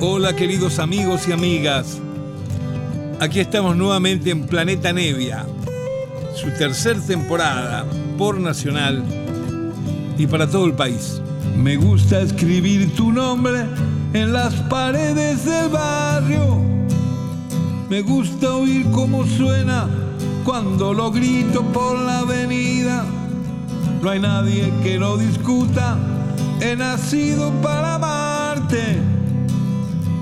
Hola queridos amigos y amigas. Aquí estamos nuevamente en Planeta Nevia, su tercer temporada por Nacional y para todo el país. Me gusta escribir tu nombre en las paredes del barrio. Me gusta oír cómo suena cuando lo grito por la avenida. No hay nadie que lo discuta. He nacido para amarte.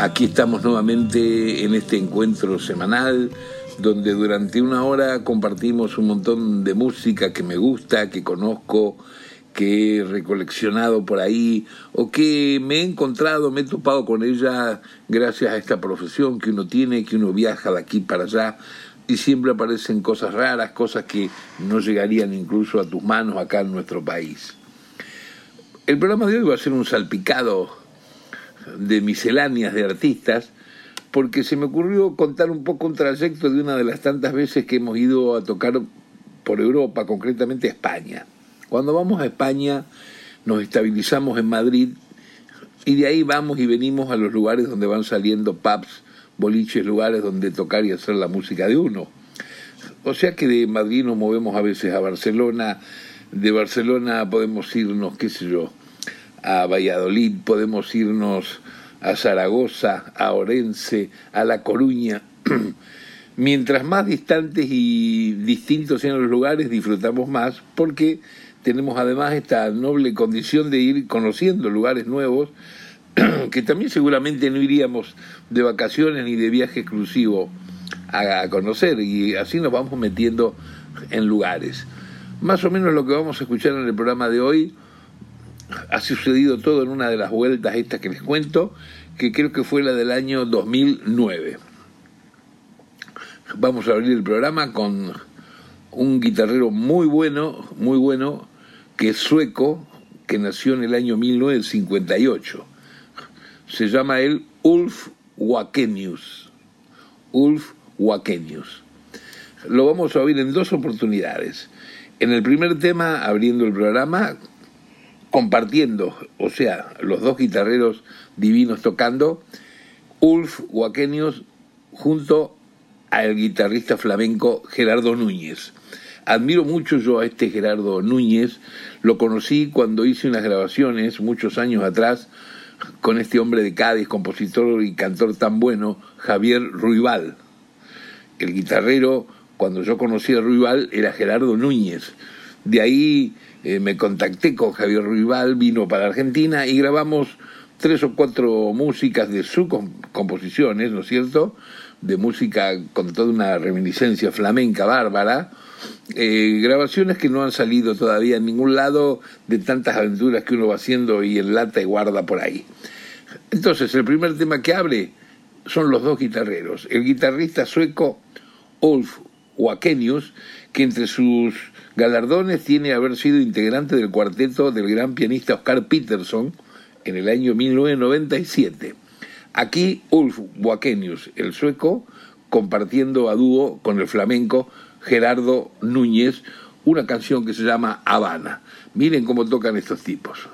Aquí estamos nuevamente en este encuentro semanal donde durante una hora compartimos un montón de música que me gusta, que conozco, que he recoleccionado por ahí o que me he encontrado, me he topado con ella gracias a esta profesión que uno tiene, que uno viaja de aquí para allá y siempre aparecen cosas raras, cosas que no llegarían incluso a tus manos acá en nuestro país. El programa de hoy va a ser un salpicado de misceláneas de artistas porque se me ocurrió contar un poco un trayecto de una de las tantas veces que hemos ido a tocar por Europa, concretamente a España. Cuando vamos a España nos estabilizamos en Madrid y de ahí vamos y venimos a los lugares donde van saliendo pubs, boliches, lugares donde tocar y hacer la música de uno. O sea que de Madrid nos movemos a veces a Barcelona, de Barcelona podemos irnos, qué sé yo, a Valladolid, podemos irnos a Zaragoza, a Orense, a La Coruña. Mientras más distantes y distintos sean los lugares, disfrutamos más porque tenemos además esta noble condición de ir conociendo lugares nuevos que también seguramente no iríamos de vacaciones ni de viaje exclusivo a conocer y así nos vamos metiendo en lugares. Más o menos lo que vamos a escuchar en el programa de hoy ha sucedido todo en una de las vueltas estas que les cuento, que creo que fue la del año 2009. Vamos a abrir el programa con un guitarrero muy bueno, muy bueno, que es sueco, que nació en el año 1958. Se llama él Ulf Wakenius. Ulf Wakenius. Lo vamos a oír en dos oportunidades. En el primer tema, abriendo el programa, compartiendo, o sea, los dos guitarreros divinos tocando, Ulf Wakenius junto al guitarrista flamenco Gerardo Núñez. Admiro mucho yo a este Gerardo Núñez, lo conocí cuando hice unas grabaciones muchos años atrás con este hombre de Cádiz, compositor y cantor tan bueno, Javier Ruibal. El guitarrero, cuando yo conocí a Ruibal, era Gerardo Núñez. De ahí eh, me contacté con Javier Ruibal, vino para Argentina y grabamos tres o cuatro músicas de sus composiciones, ¿no es cierto? De música con toda una reminiscencia flamenca bárbara. Eh, grabaciones que no han salido todavía en ningún lado de tantas aventuras que uno va haciendo y enlata y guarda por ahí. Entonces, el primer tema que abre son los dos guitarreros. El guitarrista sueco Ulf Wakenius, que entre sus galardones tiene haber sido integrante del cuarteto del gran pianista Oscar Peterson en el año 1997. Aquí Ulf Wakenius, el sueco, compartiendo a dúo con el flamenco Gerardo Núñez una canción que se llama Habana. Miren cómo tocan estos tipos.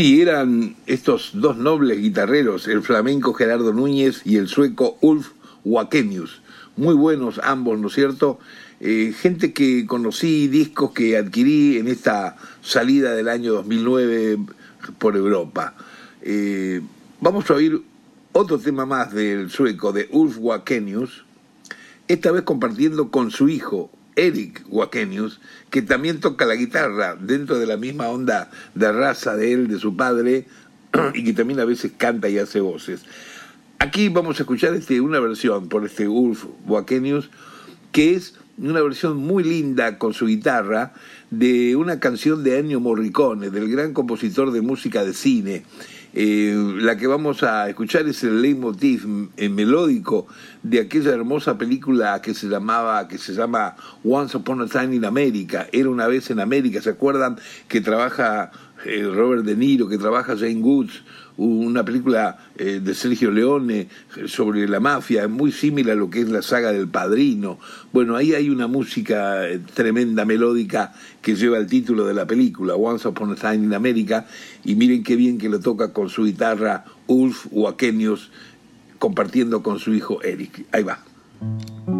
Sí, eran estos dos nobles guitarreros, el flamenco Gerardo Núñez y el sueco Ulf Wakenius. Muy buenos ambos, ¿no es cierto? Eh, gente que conocí, discos que adquirí en esta salida del año 2009 por Europa. Eh, vamos a oír otro tema más del sueco, de Ulf Wakenius, esta vez compartiendo con su hijo, Eric Wakenius, que también toca la guitarra dentro de la misma onda de raza de él, de su padre, y que también a veces canta y hace voces. Aquí vamos a escuchar este, una versión por este Ulf Wakenius, que es una versión muy linda con su guitarra de una canción de Ennio Morricone, del gran compositor de música de cine. Eh, la que vamos a escuchar es el leitmotiv eh, melódico de aquella hermosa película que se llamaba, que se llama Once Upon a Time in America. Era una vez en América, ¿se acuerdan? Que trabaja eh, Robert De Niro, que trabaja Jane Woods, una película eh, de Sergio Leone eh, sobre la mafia, muy similar a lo que es la saga del Padrino. Bueno, ahí hay una música tremenda, melódica, que lleva el título de la película, Once Upon a Time in America, y miren qué bien que lo toca con su guitarra Ulf Wakenius, compartiendo con su hijo Eric. Ahí va.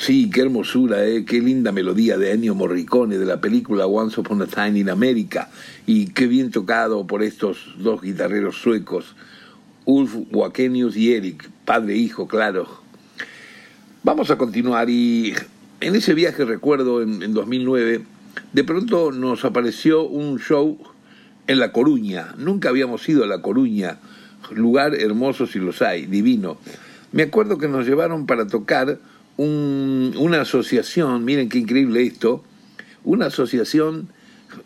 Sí, qué hermosura, ¿eh? qué linda melodía de Ennio Morricone de la película Once Upon a Time in America y qué bien tocado por estos dos guitarreros suecos, Ulf Wakenius y Eric, padre e hijo, claro. Vamos a continuar y en ese viaje recuerdo en, en 2009, de pronto nos apareció un show en La Coruña, nunca habíamos ido a La Coruña, lugar hermoso si los hay, divino. Me acuerdo que nos llevaron para tocar una asociación, miren qué increíble esto, una asociación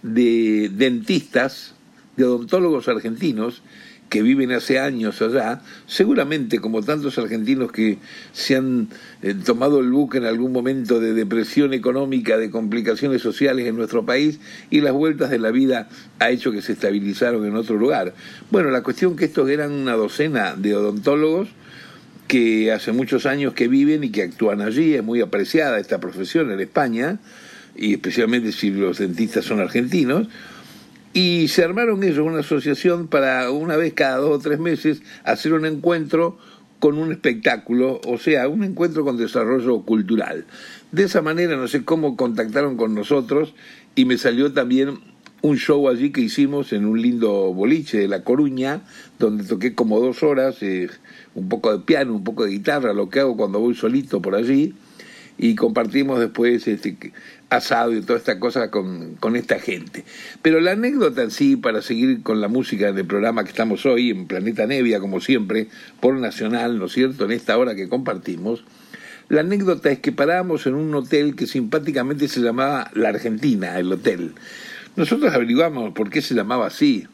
de dentistas, de odontólogos argentinos que viven hace años allá, seguramente como tantos argentinos que se han eh, tomado el buque en algún momento de depresión económica, de complicaciones sociales en nuestro país y las vueltas de la vida ha hecho que se estabilizaron en otro lugar. Bueno, la cuestión que estos eran una docena de odontólogos que hace muchos años que viven y que actúan allí, es muy apreciada esta profesión en España, y especialmente si los dentistas son argentinos, y se armaron ellos una asociación para una vez cada dos o tres meses hacer un encuentro con un espectáculo, o sea, un encuentro con desarrollo cultural. De esa manera, no sé cómo contactaron con nosotros y me salió también un show allí que hicimos en un lindo boliche de La Coruña, donde toqué como dos horas, eh, un poco de piano, un poco de guitarra, lo que hago cuando voy solito por allí, y compartimos después este, asado y toda esta cosa con, con, esta gente. Pero la anécdota en sí, para seguir con la música del programa que estamos hoy en Planeta Nevia, como siempre, por Nacional, ¿no es cierto?, en esta hora que compartimos, la anécdota es que parábamos en un hotel que simpáticamente se llamaba La Argentina, el hotel. Nosotros averiguamos por qué se llamaba así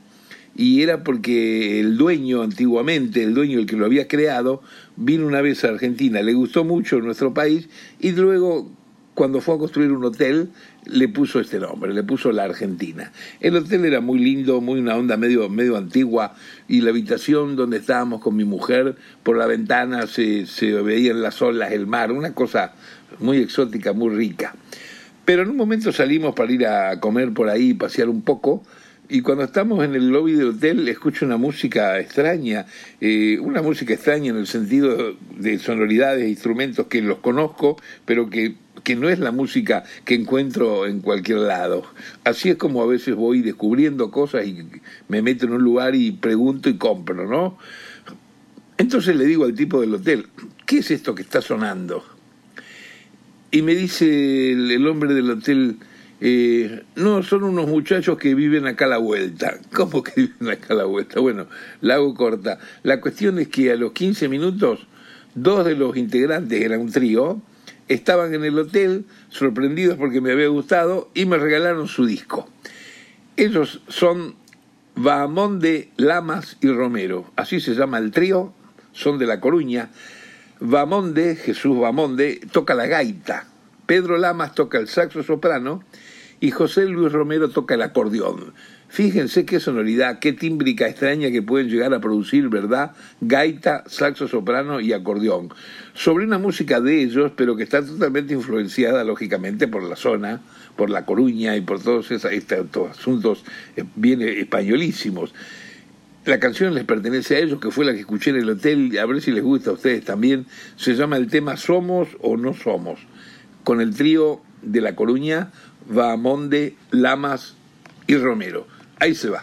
y era porque el dueño antiguamente, el dueño el que lo había creado, vino una vez a Argentina, le gustó mucho nuestro país y luego cuando fue a construir un hotel le puso este nombre, le puso la Argentina. El hotel era muy lindo, muy una onda medio, medio antigua y la habitación donde estábamos con mi mujer, por la ventana se, se veían las olas, el mar, una cosa muy exótica, muy rica. Pero en un momento salimos para ir a comer por ahí, pasear un poco, y cuando estamos en el lobby del hotel escucho una música extraña, eh, una música extraña en el sentido de sonoridades e instrumentos que los conozco, pero que, que no es la música que encuentro en cualquier lado. Así es como a veces voy descubriendo cosas y me meto en un lugar y pregunto y compro, ¿no? Entonces le digo al tipo del hotel, ¿qué es esto que está sonando? Y me dice el hombre del hotel, eh, no, son unos muchachos que viven acá a la vuelta. ¿Cómo que viven acá a la vuelta? Bueno, la hago corta. La cuestión es que a los 15 minutos, dos de los integrantes, era un trío, estaban en el hotel sorprendidos porque me había gustado y me regalaron su disco. Ellos son Bahamonde, Lamas y Romero. Así se llama el trío, son de La Coruña. Bamonde, Jesús Bamonde, toca la gaita. Pedro Lamas toca el saxo soprano y José Luis Romero toca el acordeón. Fíjense qué sonoridad, qué tímbrica extraña que pueden llegar a producir, ¿verdad? Gaita, saxo soprano y acordeón. Sobre una música de ellos, pero que está totalmente influenciada, lógicamente, por la zona, por La Coruña y por todos esos, estos asuntos eh, bien españolísimos. La canción les pertenece a ellos, que fue la que escuché en el hotel, a ver si les gusta a ustedes también. Se llama el tema Somos o No Somos, con el trío de La Coruña, Bahamonde, Lamas y Romero. Ahí se va.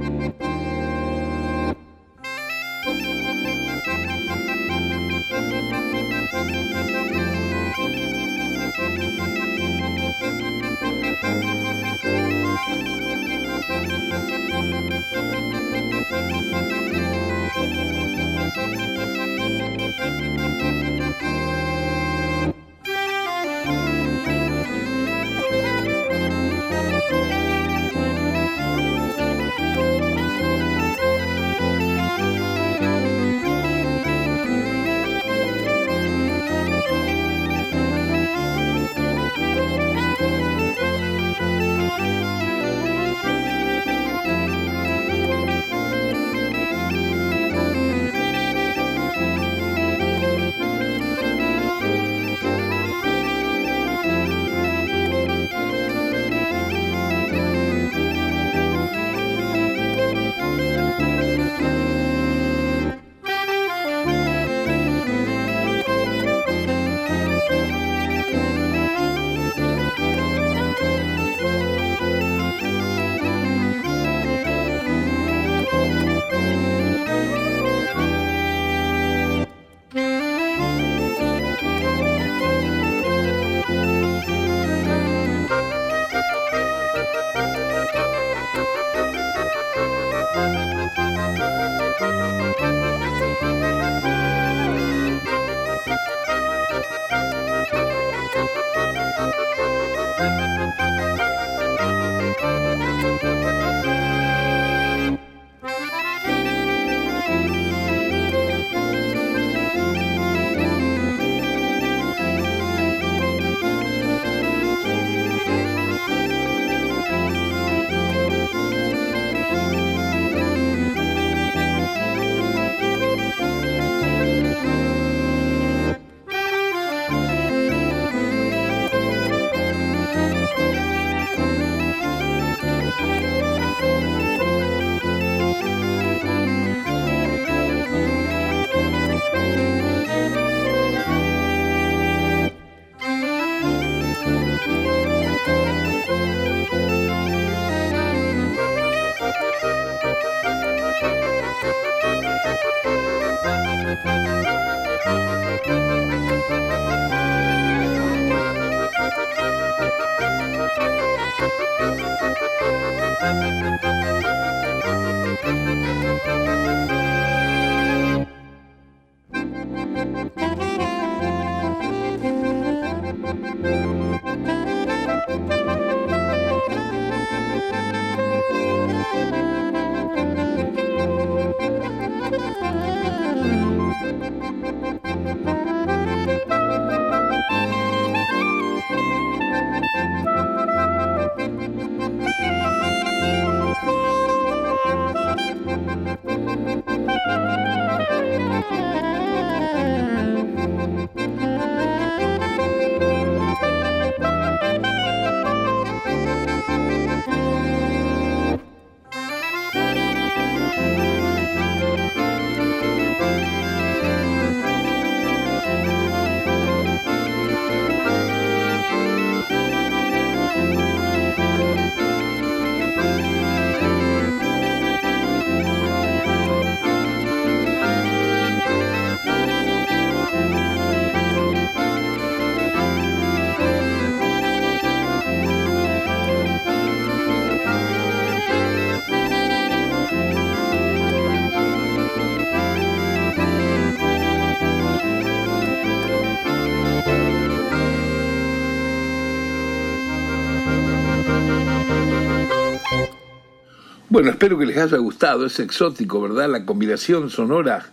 Bueno, espero que les haya gustado, es exótico, ¿verdad? La combinación sonora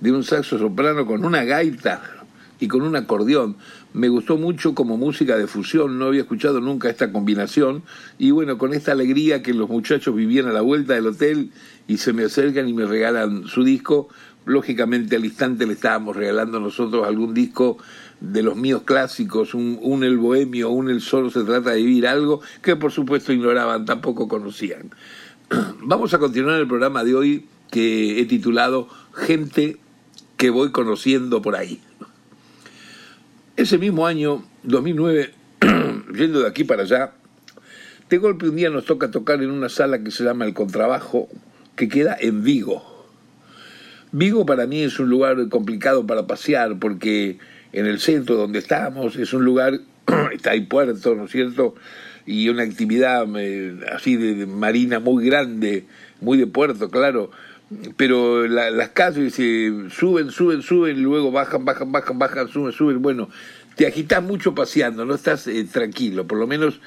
de un saxo soprano con una gaita y con un acordeón. Me gustó mucho como música de fusión, no había escuchado nunca esta combinación y bueno, con esta alegría que los muchachos vivían a la vuelta del hotel y se me acercan y me regalan su disco, lógicamente al instante le estábamos regalando nosotros algún disco de los míos clásicos, un, un El Bohemio, un El Solo se trata de vivir algo, que por supuesto ignoraban, tampoco conocían. Vamos a continuar el programa de hoy que he titulado Gente que voy conociendo por ahí. Ese mismo año, 2009, yendo de aquí para allá, de golpe un día nos toca tocar en una sala que se llama El Contrabajo, que queda en Vigo. Vigo para mí es un lugar complicado para pasear porque en el centro donde estamos es un lugar, está ahí puerto, ¿no es cierto? Y una actividad eh, así de, marina muy grande, muy de puerto, claro. Pero las calles se suben, suben, suben, y luego bajan, bajan, bajan, bajan, suben, suben. Bueno, te agitas mucho paseando, no estás eh, tranquilo, por lo menos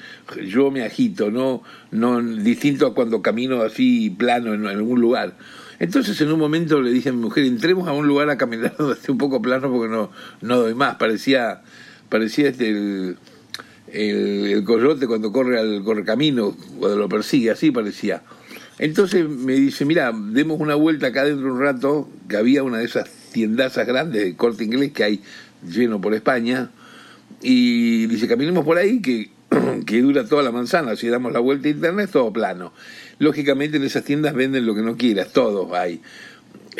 yo me agito, no, no distinto a cuando camino así plano en, algún lugar. Entonces en un momento le dije a mi mujer, entremos a un lugar a caminar un poco plano porque no, no doy más, parecía, parecía este el, coyote cuando corre al correcamino, cuando lo persigue, así parecía. Entonces me dice, mira, demos una vuelta acá dentro un rato, que había una de esas tiendazas grandes de corte inglés que hay lleno por España, y dice, caminemos por ahí, que, que dura toda la manzana, si damos la vuelta a internet, todo plano. Lógicamente en esas tiendas venden lo que no quieras, todos hay.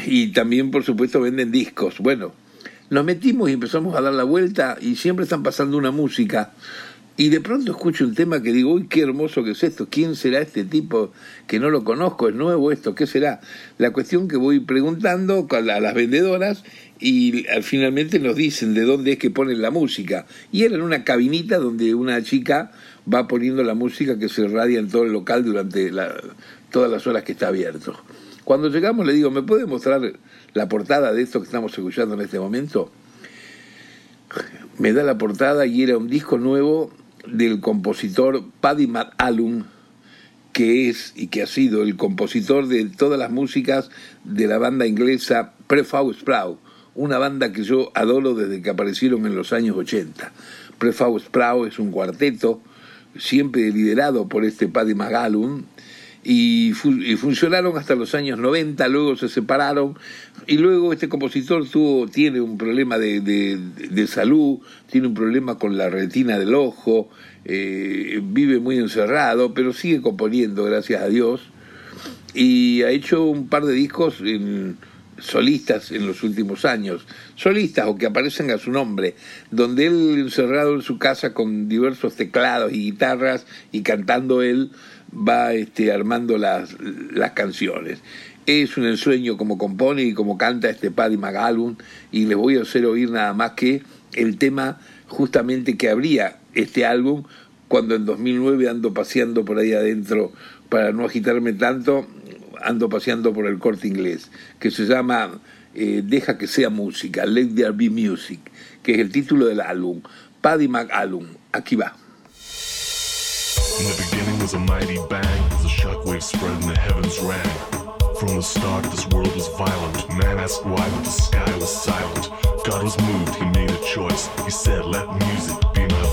Y también, por supuesto, venden discos. Bueno, nos metimos y empezamos a dar la vuelta y siempre están pasando una música y de pronto escucho un tema que digo, uy, qué hermoso que es esto, ¿quién será este tipo que no lo conozco? ¿Es nuevo esto? ¿Qué será? La cuestión que voy preguntando a las vendedoras y finalmente nos dicen de dónde es que ponen la música. Y era en una cabinita donde una chica va poniendo la música que se irradia en todo el local durante todas las horas que está abierto. Cuando llegamos le digo, ¿me puede mostrar la portada de esto que estamos escuchando en este momento? Me da la portada y era un disco nuevo del compositor Paddy McAllum, que es y que ha sido el compositor de todas las músicas de la banda inglesa Prefab Sprout, una banda que yo adoro desde que aparecieron en los años 80. Prefab Sprout es un cuarteto siempre liderado por este Paddy McAllum, y, funcionaron hasta los años 90, luego se separaron. Y luego este compositor tuvo, tiene un problema de, de, salud, tiene un problema con la retina del ojo, eh, vive muy encerrado, pero sigue componiendo, gracias a Dios, y ha hecho un par de discos solistas en los últimos años, solistas o que aparecen a su nombre, donde él encerrado en su casa con diversos teclados y guitarras y cantando él, va este, armando las, canciones. Es un ensueño como compone y como canta este Paddy McAllum y les voy a hacer oír nada más que el tema justamente que abría este álbum cuando en 2009 ando paseando por ahí adentro para no agitarme tanto, ando paseando por el corte inglés, que se llama eh, Deja que sea música, Let There Be Music, que es el título del álbum. Paddy McAllum, aquí va. In the beginning was a mighty bang, as a shockwave spread and the heavens rang. From the start, this world was violent. Man asked why, but the sky was silent. God was moved, he made a choice. He said, Let music be my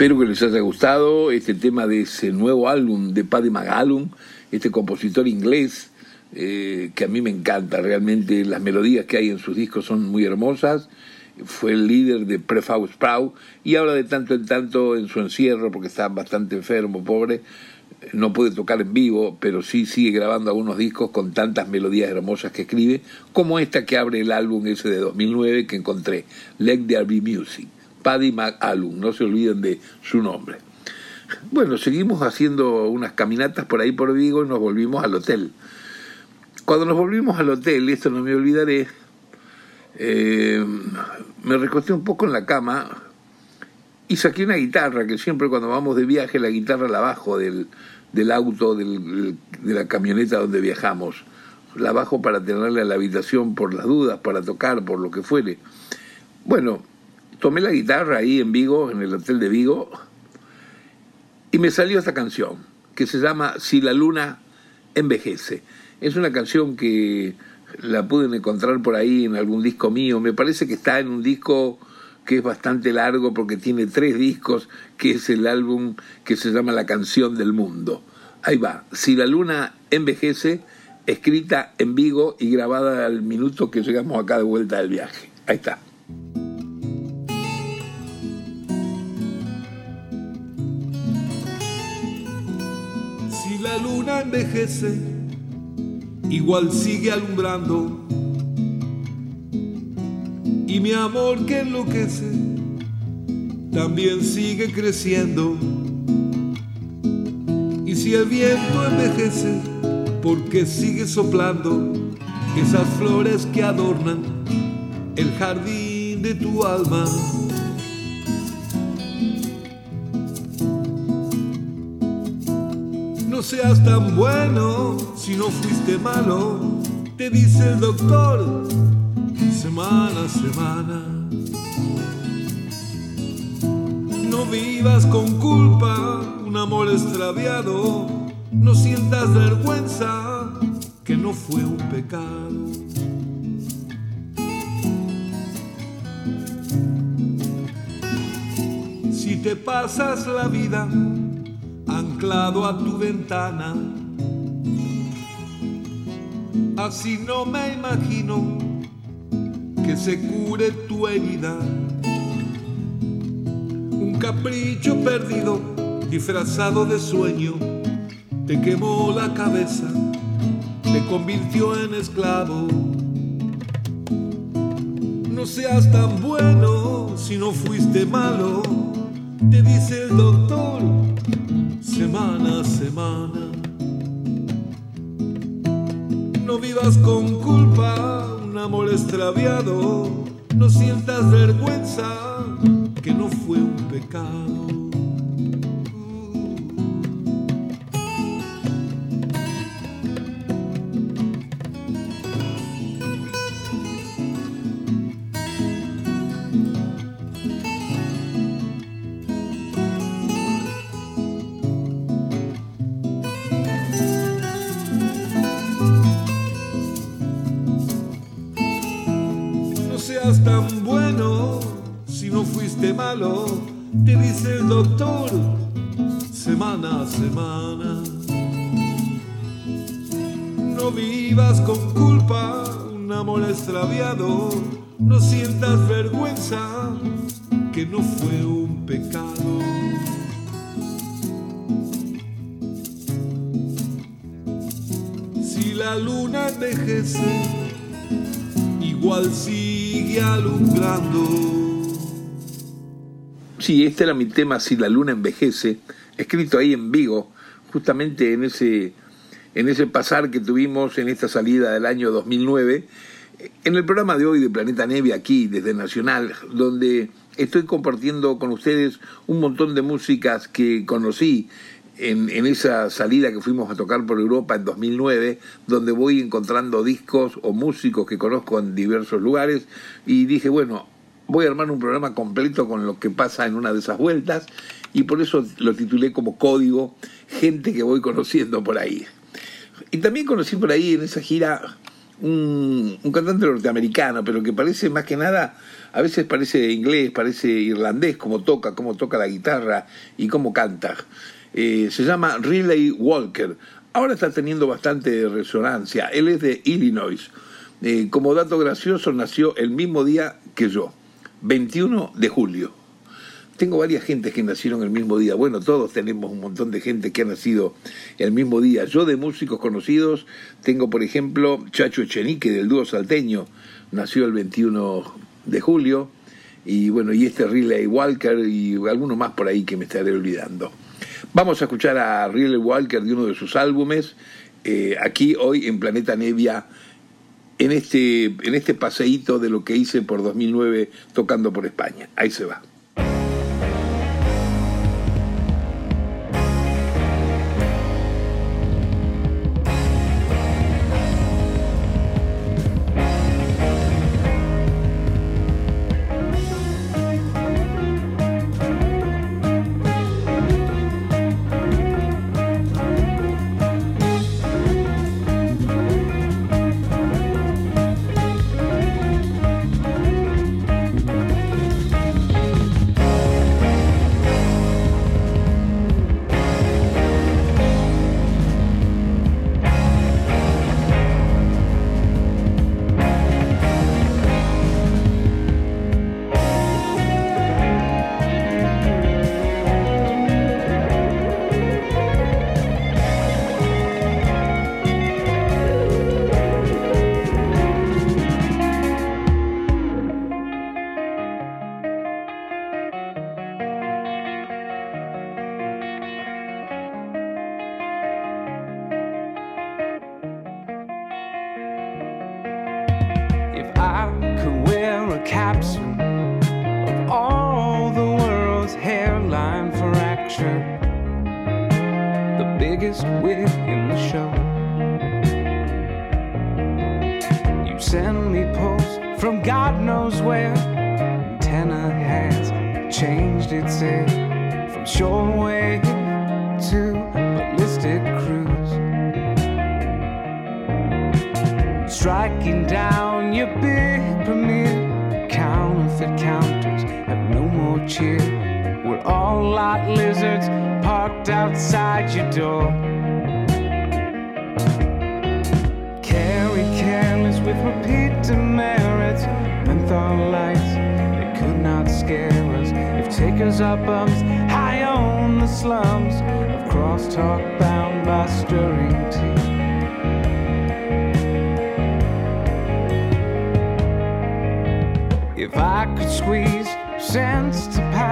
Espero que les haya gustado este tema de ese nuevo álbum de Paddy McAllum, este compositor inglés eh, que a mí me encanta. Realmente las melodías que hay en sus discos son muy hermosas. Fue el líder de Prefab Sprout y ahora de tanto en tanto en su encierro, porque está bastante enfermo, pobre, no puede tocar en vivo, pero sí sigue grabando algunos discos con tantas melodías hermosas que escribe, como esta que abre el álbum ese de 2009 que encontré, Let There Be Music. Paddy McAllum, no se olviden de su nombre. Bueno, seguimos haciendo unas caminatas por ahí por Vigo y nos volvimos al hotel. Cuando nos volvimos al hotel, esto no me olvidaré, eh, me recosté un poco en la cama y saqué una guitarra, que siempre cuando vamos de viaje la guitarra la bajo del, del auto, del, de la camioneta donde viajamos. La bajo para tenerla en la habitación por las dudas, para tocar, por lo que fuere. Bueno, tomé la guitarra ahí en Vigo, en el hotel de Vigo, y me salió esta canción, que se llama Si la luna envejece. Es una canción que la pueden encontrar por ahí en algún disco mío. Me parece que está en un disco que es bastante largo porque tiene tres discos, que es el álbum que se llama La canción del mundo. Ahí va, Si la luna envejece, escrita en Vigo y grabada al minuto que llegamos acá de vuelta del viaje. Ahí está. Luna envejece, igual sigue alumbrando. Y mi amor que enloquece, también sigue creciendo. Y si el viento envejece, porque sigue soplando esas flores que adornan el jardín de tu alma. Seas tan bueno si no fuiste malo, te dice el doctor semana a semana. No vivas con culpa un amor extraviado, no sientas vergüenza que no fue un pecado. Si te pasas la vida anclado a tu ventana. Así no me imagino que se cure tu herida. Un capricho perdido, disfrazado de sueño, te quemó la cabeza, te convirtió en esclavo. No seas tan bueno si no fuiste malo, te dice el doctor semana a semana. No vivas con culpa un amor extraviado, no sientas vergüenza que no fue un pecado. No sientas vergüenza que no fue un pecado. Si la luna envejece, igual sigue alumbrando. Sí, este era mi tema, Si la luna envejece, escrito ahí en Vigo, justamente en ese, en ese pasar que tuvimos en esta salida del año 2009, en el programa de hoy de Planeta Neve, aquí desde Nacional, donde estoy compartiendo con ustedes un montón de músicas que conocí en, en, esa salida que fuimos a tocar por Europa en 2009, donde voy encontrando discos o músicos que conozco en diversos lugares, y dije, bueno, voy a armar un programa completo con lo que pasa en una de esas vueltas y por eso lo titulé como Código, gente que voy conociendo por ahí. Y también conocí por ahí en esa gira un, cantante norteamericano, pero que parece más que nada, a veces parece inglés, parece irlandés, como toca, cómo toca la guitarra y cómo canta. Eh, se llama Riley Walker. Ahora está teniendo bastante resonancia. Él es de Illinois. Eh, como dato gracioso, nació el mismo día que yo, 21 de julio. Tengo varias gentes que nacieron el mismo día. Bueno, todos tenemos un montón de gente que ha nacido el mismo día. Yo de músicos conocidos tengo, por ejemplo, Chacho Echenique del dúo salteño, nació el 21 de julio. Y bueno, y este Riley Walker y alguno más por ahí que me estaré olvidando. Vamos a escuchar a Riley Walker de uno de sus álbumes, eh, aquí hoy en Planeta Nevia, en este, en este paseíto de lo que hice por 2009 tocando por España. Ahí se va. whole lot lizards parked outside your door. Carry careless with repeat demerits, menthol lights that could not scare us. If takers are bums, high on the slums of crosstalk bound by stirring tea. If I could squeeze sense to pass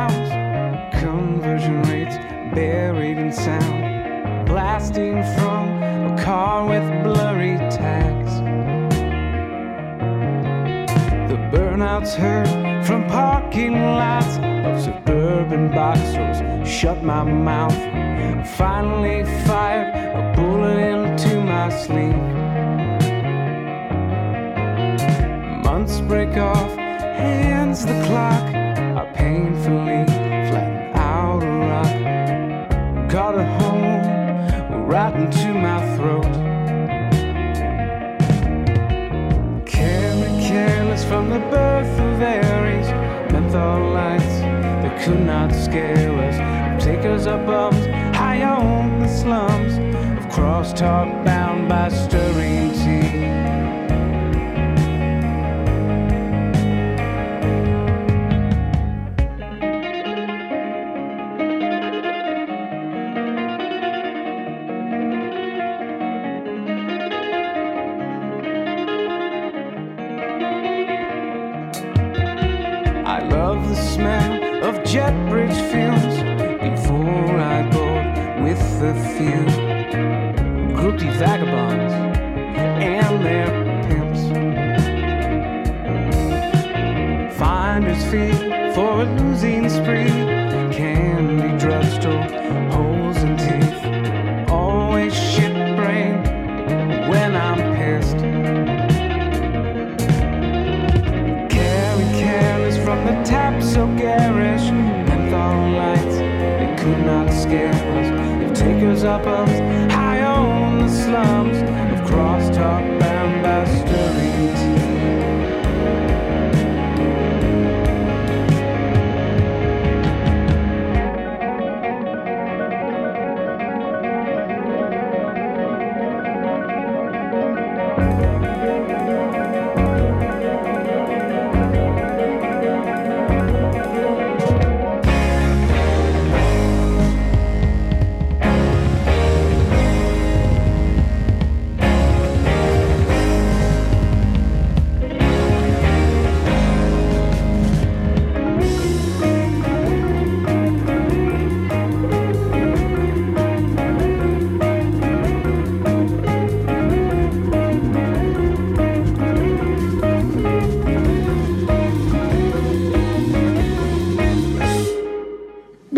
conversion rates buried in sound, blasting from a car with blurry tags. The burnouts heard from parking lots of suburban boxers shut my mouth. Finally fired a bullet into my sleeve. Months break off, hands the clock are painfully. into my throat. Careless, careless from the birth of Aries, menthol lights that could not scale us, take us up high on the slums of crosstalk bound by stirring tears. the smell of jet bridge fumes before I go with the few groupie vagabonds and their pimps. Finders fee for a losing spree. up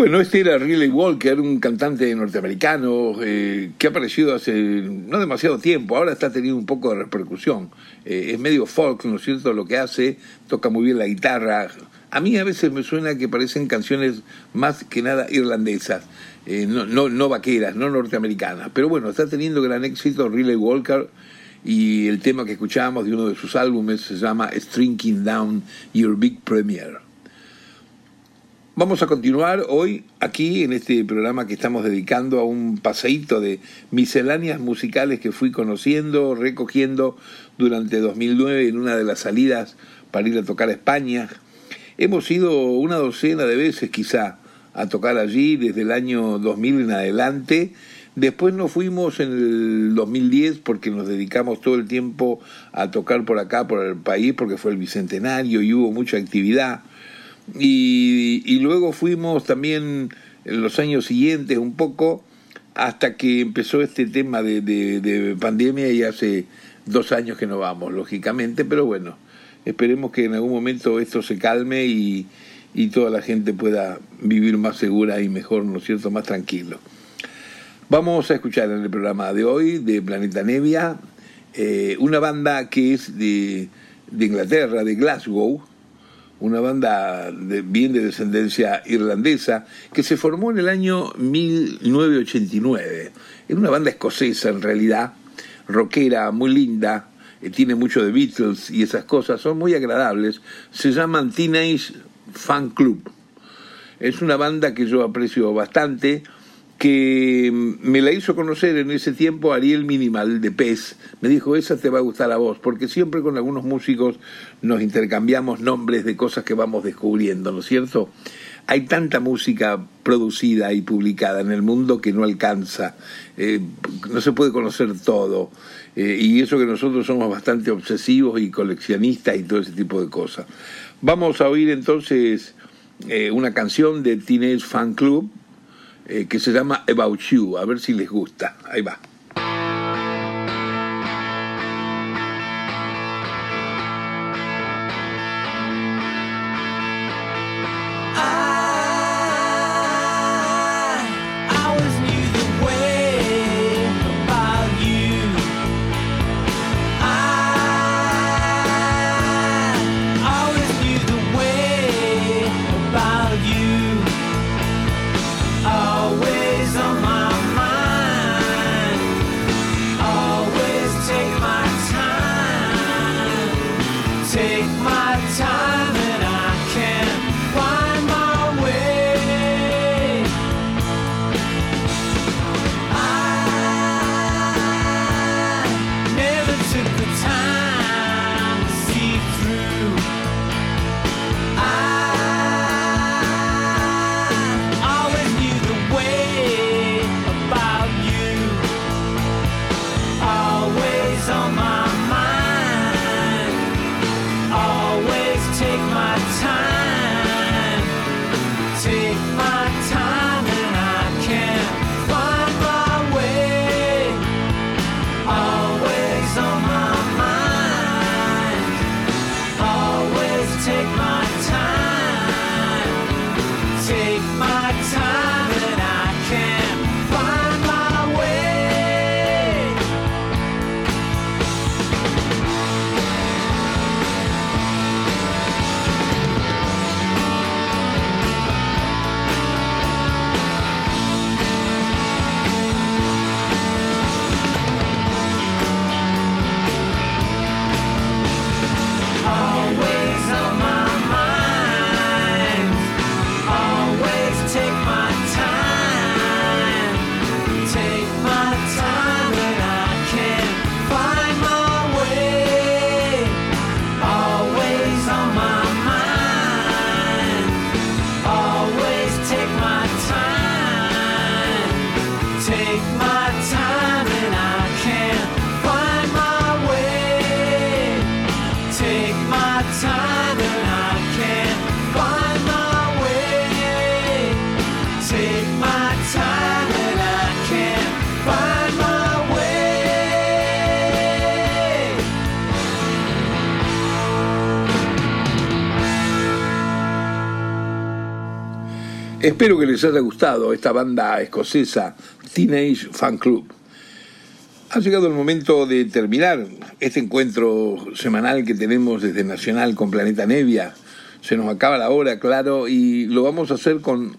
Bueno, este era Riley Walker, un cantante norteamericano eh, que ha aparecido hace no demasiado tiempo, ahora está teniendo un poco de repercusión. Eh, es medio folk, ¿no es cierto? Lo que hace, toca muy bien la guitarra. A mí a veces me suena que parecen canciones más que nada irlandesas, eh, no, no, no vaqueras, no norteamericanas. Pero bueno, está teniendo gran éxito Riley Walker y el tema que escuchábamos de uno de sus álbumes se llama Strinking Down Your Big Premiere. Vamos a continuar hoy aquí en este programa que estamos dedicando a un paseíto de misceláneas musicales que fui conociendo, recogiendo durante 2009 en una de las salidas para ir a tocar a España. Hemos ido una docena de veces quizá a tocar allí desde el año 2000 en adelante. Después nos fuimos en el 2010 porque nos dedicamos todo el tiempo a tocar por acá, por el país, porque fue el bicentenario y hubo mucha actividad. Y, luego fuimos también en los años siguientes un poco hasta que empezó este tema de, de, pandemia y hace dos años que no vamos, lógicamente, pero bueno, esperemos que en algún momento esto se calme y, y toda la gente pueda vivir más segura y mejor, ¿no es cierto?, más tranquilo. Vamos a escuchar en el programa de hoy de Planeta Nevia eh, una banda que es de, de Inglaterra, de Glasgow, una banda bien de descendencia irlandesa, que se formó en el año 1989. Es una banda escocesa en realidad, rockera, muy linda, eh, tiene mucho de Beatles y esas cosas, son muy agradables. Se llaman Teenage Fan Club. Es una banda que yo aprecio bastante que me la hizo conocer en ese tiempo Ariel Minimal de Pez. Me dijo, esa te va a gustar a vos, porque siempre con algunos músicos nos intercambiamos nombres de cosas que vamos descubriendo, ¿no es cierto? Hay tanta música producida y publicada en el mundo que no alcanza, eh, no se puede conocer todo, eh, y eso que nosotros somos bastante obsesivos y coleccionistas y todo ese tipo de cosas. Vamos a oír entonces eh, una canción de Teenage Fan Club, eh, que se llama About You, a ver si les gusta. Ahí va. Espero que les haya gustado esta banda escocesa Teenage Fan Club. Ha llegado el momento de terminar este encuentro semanal que tenemos desde Nacional con Planeta Nevia. Se nos acaba la hora, claro, y lo vamos a hacer con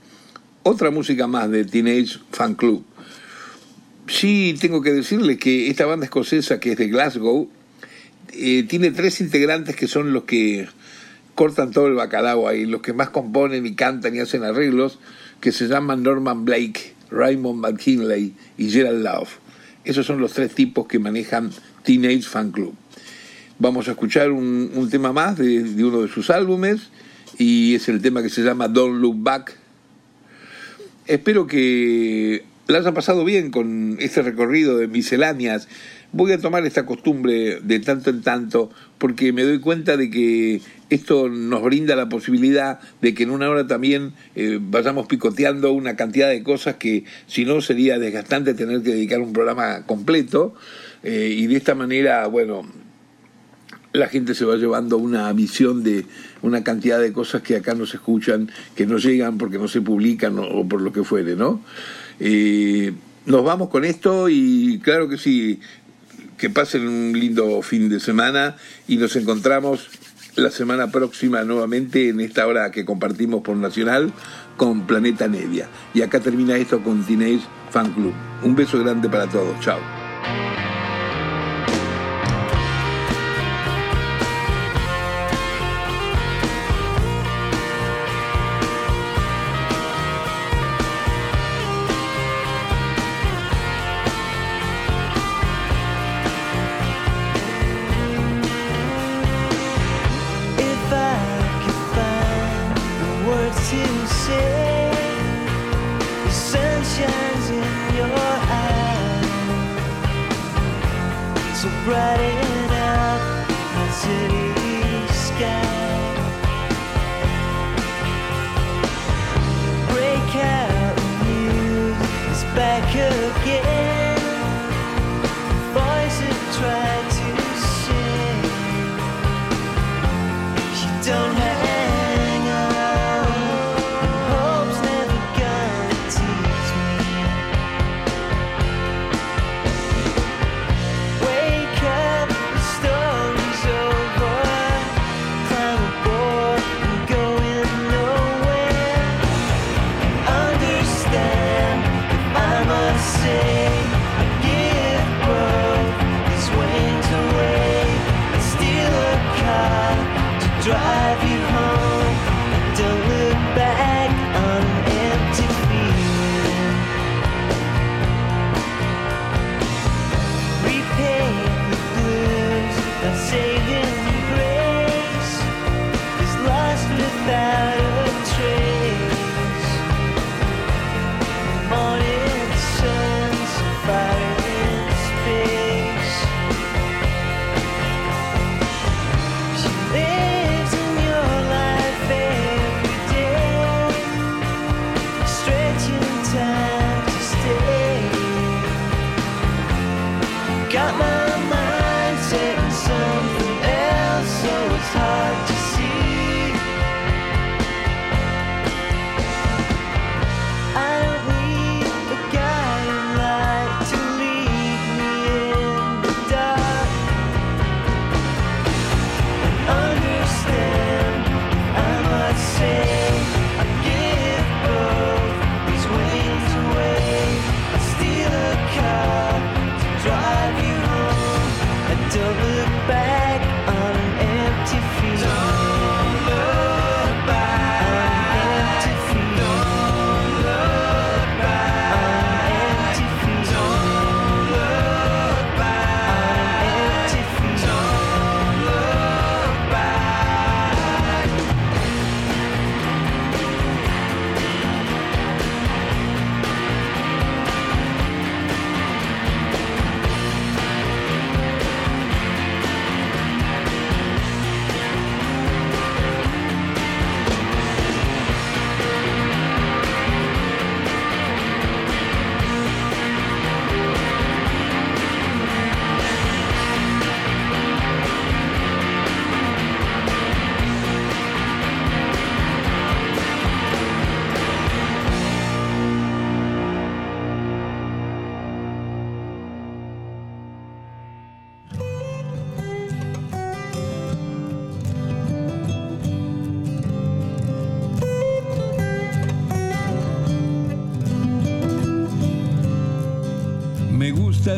otra música más de Teenage Fan Club. Sí, tengo que decirles que esta banda escocesa que es de Glasgow eh, tiene tres integrantes que son los que cortan todo el bacalao ahí, los que más componen y cantan y hacen arreglos, que se llaman Norman Blake, Raymond McKinley y Gerald Love. Esos son los tres tipos que manejan Teenage Fan Club. Vamos a escuchar un, tema más de, de, uno de sus álbumes y es el tema que se llama Don't Look Back. Espero que la haya pasado bien con este recorrido de misceláneas voy a tomar esta costumbre de tanto en tanto porque me doy cuenta de que esto nos brinda la posibilidad de que en una hora también eh, vayamos picoteando una cantidad de cosas que si no sería desgastante tener que dedicar un programa completo eh, y de esta manera, bueno, la gente se va llevando una visión de una cantidad de cosas que acá no se escuchan, que no llegan porque no se publican o, por lo que fuere, ¿no? Eh, nos vamos con esto y claro que sí, que pasen un lindo fin de semana y nos encontramos la semana próxima nuevamente en esta hora que compartimos por Nacional con Planeta Nevia. Y acá termina esto con Teenage Fan Club. Un beso grande para todos. Chao.